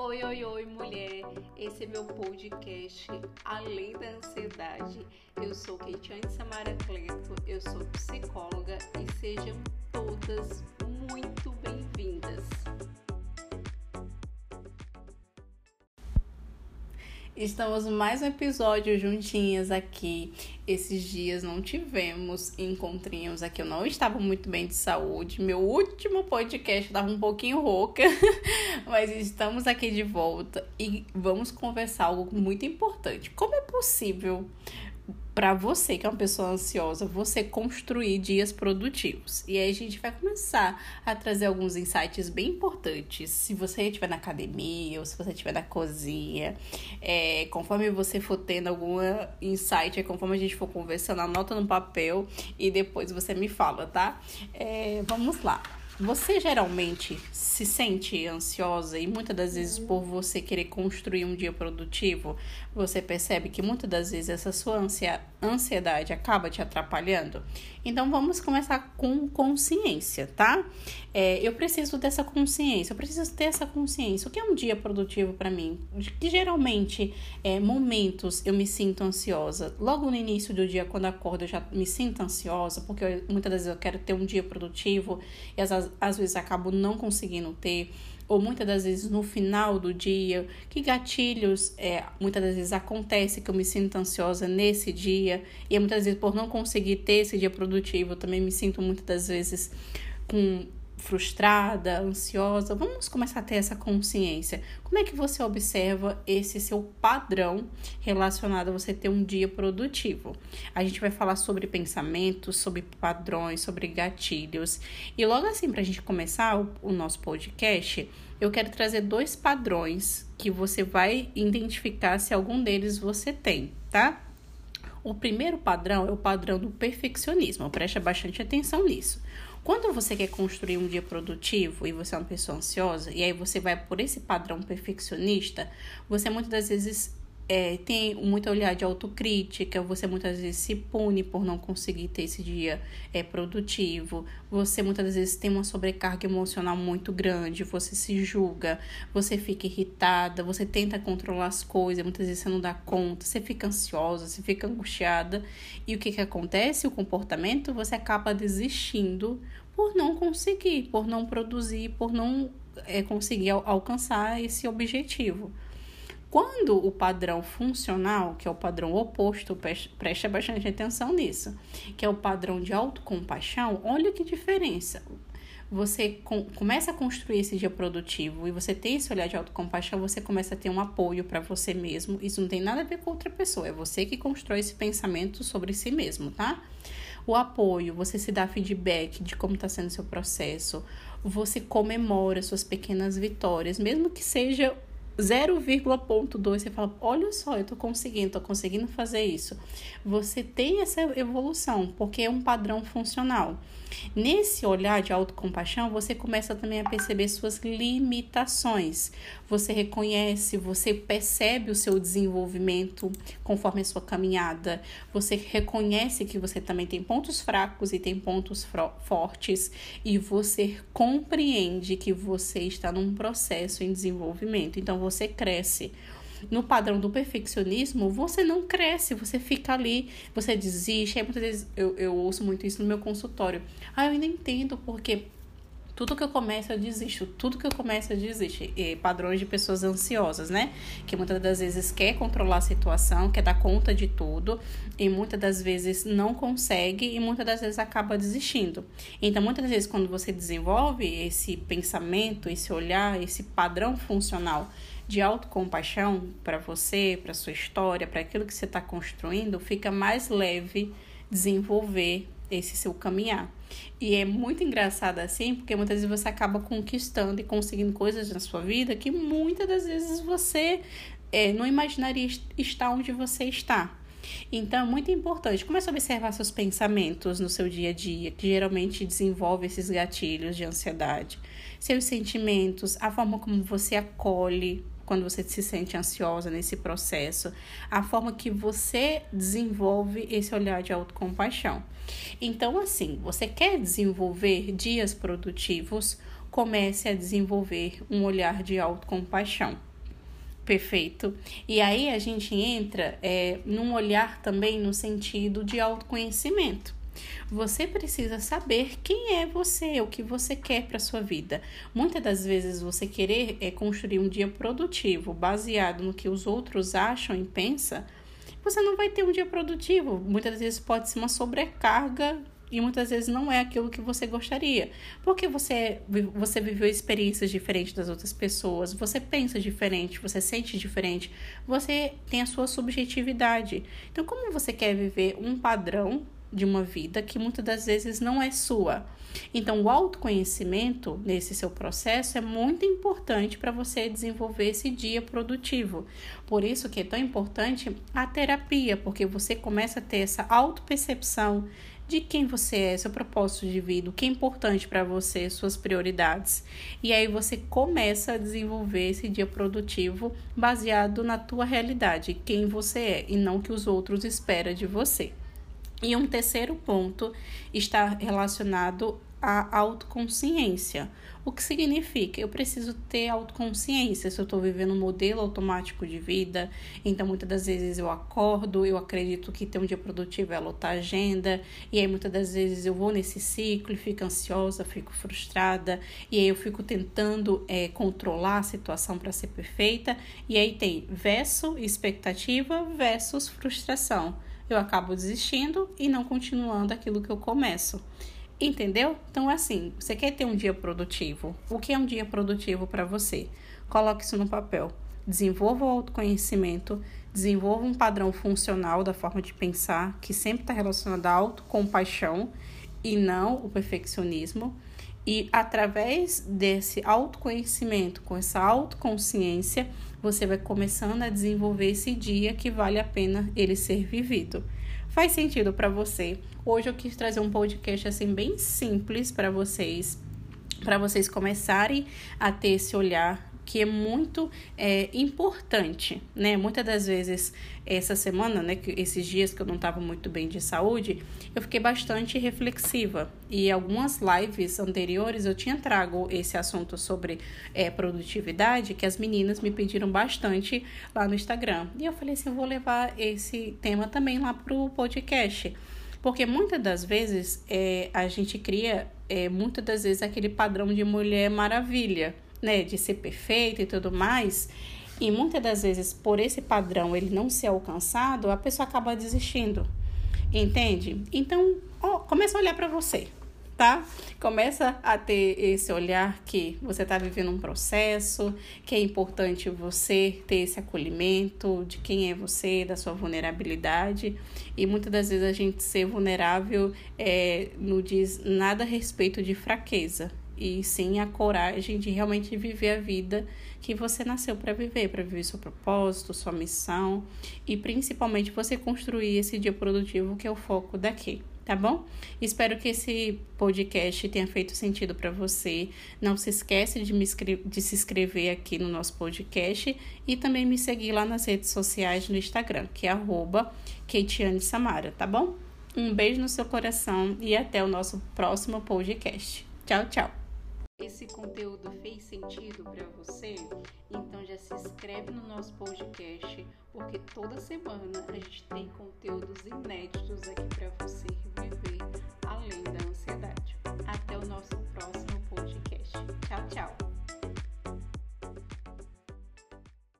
Oi, oi, oi, mulher. Esse é meu podcast Além da Ansiedade. Eu sou Keitiane Samara Cleto, eu sou psicóloga e sejam todas muito bem-vindas. Estamos mais um episódio juntinhas aqui. Esses dias não tivemos encontrinhos aqui. Eu não estava muito bem de saúde. Meu último podcast estava um pouquinho rouca, mas estamos aqui de volta e vamos conversar algo muito importante. Como é possível para você que é uma pessoa ansiosa, você construir dias produtivos. E aí a gente vai começar a trazer alguns insights bem importantes. Se você estiver na academia ou se você estiver na cozinha, é, conforme você for tendo algum insight, é conforme a gente for conversando, anota no papel e depois você me fala, tá? É, vamos lá. Você geralmente se sente ansiosa e muitas das vezes por você querer construir um dia produtivo, você percebe que muitas das vezes essa sua ansiedade acaba te atrapalhando? Então vamos começar com consciência, tá? É, eu preciso dessa consciência, eu preciso ter essa consciência. O que é um dia produtivo para mim? Que geralmente é momentos eu me sinto ansiosa. Logo no início do dia, quando acordo, eu já me sinto ansiosa, porque eu, muitas vezes eu quero ter um dia produtivo e às, às vezes acabo não conseguindo ter ou muitas das vezes no final do dia, que gatilhos é, muitas das vezes acontece que eu me sinto ansiosa nesse dia, e muitas vezes por não conseguir ter esse dia produtivo, eu também me sinto muitas das vezes com frustrada, ansiosa. Vamos começar a ter essa consciência. Como é que você observa esse seu padrão relacionado a você ter um dia produtivo? A gente vai falar sobre pensamentos, sobre padrões, sobre gatilhos. E logo assim, para a gente começar o, o nosso podcast, eu quero trazer dois padrões que você vai identificar se algum deles você tem, tá? O primeiro padrão é o padrão do perfeccionismo. Preste bastante atenção nisso. Quando você quer construir um dia produtivo e você é uma pessoa ansiosa, e aí você vai por esse padrão perfeccionista, você muitas das vezes é, tem muito olhar de autocrítica, você muitas vezes se pune por não conseguir ter esse dia é, produtivo, você muitas vezes tem uma sobrecarga emocional muito grande, você se julga, você fica irritada, você tenta controlar as coisas, muitas vezes você não dá conta, você fica ansiosa, você fica angustiada, e o que, que acontece? O comportamento você acaba desistindo por não conseguir, por não produzir, por não é, conseguir alcançar esse objetivo. Quando o padrão funcional, que é o padrão oposto, preste bastante atenção nisso, que é o padrão de autocompaixão, olha que diferença. Você com, começa a construir esse dia produtivo e você tem esse olhar de autocompaixão, você começa a ter um apoio para você mesmo. Isso não tem nada a ver com outra pessoa, é você que constrói esse pensamento sobre si mesmo, tá? O apoio, você se dá feedback de como está sendo seu processo, você comemora suas pequenas vitórias, mesmo que seja 0,2 você fala, olha só, eu tô conseguindo, tô conseguindo fazer isso. Você tem essa evolução, porque é um padrão funcional. Nesse olhar de autocompaixão, você começa também a perceber suas limitações. Você reconhece, você percebe o seu desenvolvimento conforme a sua caminhada. Você reconhece que você também tem pontos fracos e tem pontos fortes e você compreende que você está num processo em desenvolvimento. Então você cresce no padrão do perfeccionismo, você não cresce, você fica ali, você desiste. Aí muitas vezes eu, eu ouço muito isso no meu consultório. Ah, eu ainda entendo porque tudo que eu começo eu desisto, tudo que eu começo eu desisto. E padrões de pessoas ansiosas, né? Que muitas das vezes quer controlar a situação, quer dar conta de tudo e muitas das vezes não consegue e muitas das vezes acaba desistindo. Então, muitas das vezes quando você desenvolve esse pensamento, esse olhar, esse padrão funcional de autocompaixão para você, para sua história, para aquilo que você está construindo, fica mais leve desenvolver esse seu caminhar. E é muito engraçado assim, porque muitas vezes você acaba conquistando e conseguindo coisas na sua vida que muitas das vezes você é, não imaginaria estar onde você está. Então, é muito importante. Comece a observar seus pensamentos no seu dia a dia, que geralmente desenvolve esses gatilhos de ansiedade. Seus sentimentos, a forma como você acolhe quando você se sente ansiosa nesse processo, a forma que você desenvolve esse olhar de autocompaixão. Então, assim, você quer desenvolver dias produtivos, comece a desenvolver um olhar de autocompaixão. Perfeito. E aí a gente entra é, num olhar também no sentido de autoconhecimento. Você precisa saber quem é você, o que você quer para sua vida. Muitas das vezes você querer é, construir um dia produtivo baseado no que os outros acham e pensam, você não vai ter um dia produtivo. Muitas vezes pode ser uma sobrecarga e muitas vezes não é aquilo que você gostaria. Porque você, você viveu experiências diferentes das outras pessoas, você pensa diferente, você sente diferente, você tem a sua subjetividade. Então, como você quer viver um padrão de uma vida que muitas das vezes não é sua? Então, o autoconhecimento nesse seu processo é muito importante para você desenvolver esse dia produtivo. Por isso que é tão importante a terapia, porque você começa a ter essa autopercepção de quem você é, seu propósito de vida, o que é importante para você, suas prioridades. E aí você começa a desenvolver esse dia produtivo baseado na tua realidade, quem você é e não o que os outros esperam de você. E um terceiro ponto está relacionado à autoconsciência. O que significa? Eu preciso ter autoconsciência se eu estou vivendo um modelo automático de vida. Então, muitas das vezes eu acordo, eu acredito que ter um dia produtivo é lotar agenda, e aí muitas das vezes eu vou nesse ciclo e fico ansiosa, fico frustrada, e aí eu fico tentando é, controlar a situação para ser perfeita, e aí tem verso expectativa versus frustração. Eu acabo desistindo e não continuando aquilo que eu começo. Entendeu? Então, assim, você quer ter um dia produtivo? O que é um dia produtivo para você? Coloque isso no papel. Desenvolva o autoconhecimento, desenvolva um padrão funcional da forma de pensar, que sempre está relacionado à autocompaixão e não o perfeccionismo. E através desse autoconhecimento, com essa autoconsciência, você vai começando a desenvolver esse dia que vale a pena ele ser vivido faz sentido para você. Hoje eu quis trazer um podcast assim bem simples para vocês, para vocês começarem a ter esse olhar que é muito é, importante, né? Muitas das vezes, essa semana, né, que esses dias que eu não estava muito bem de saúde, eu fiquei bastante reflexiva. E algumas lives anteriores eu tinha trago esse assunto sobre é, produtividade, que as meninas me pediram bastante lá no Instagram. E eu falei assim: eu vou levar esse tema também lá pro podcast. Porque muitas das vezes é, a gente cria, é, muitas das vezes, aquele padrão de mulher maravilha né, de ser perfeito e tudo mais, e muitas das vezes por esse padrão ele não ser alcançado, a pessoa acaba desistindo. Entende? Então, começa a olhar para você, tá? Começa a ter esse olhar que você está vivendo um processo, que é importante você ter esse acolhimento de quem é você, da sua vulnerabilidade. E muitas das vezes a gente ser vulnerável é, não diz nada a respeito de fraqueza e sim a coragem de realmente viver a vida que você nasceu para viver, para viver seu propósito, sua missão e principalmente você construir esse dia produtivo que é o foco daqui. Tá bom? Espero que esse podcast tenha feito sentido para você. Não se esquece de, me de se inscrever aqui no nosso podcast e também me seguir lá nas redes sociais no Instagram, que é arroba Samara, tá bom? Um beijo no seu coração e até o nosso próximo podcast. Tchau, tchau! Esse conteúdo fez sentido para você, então já se inscreve no nosso podcast, porque toda semana a gente tem conteúdos inéditos aqui para você viver além da ansiedade. Até o nosso próximo podcast. Tchau, tchau.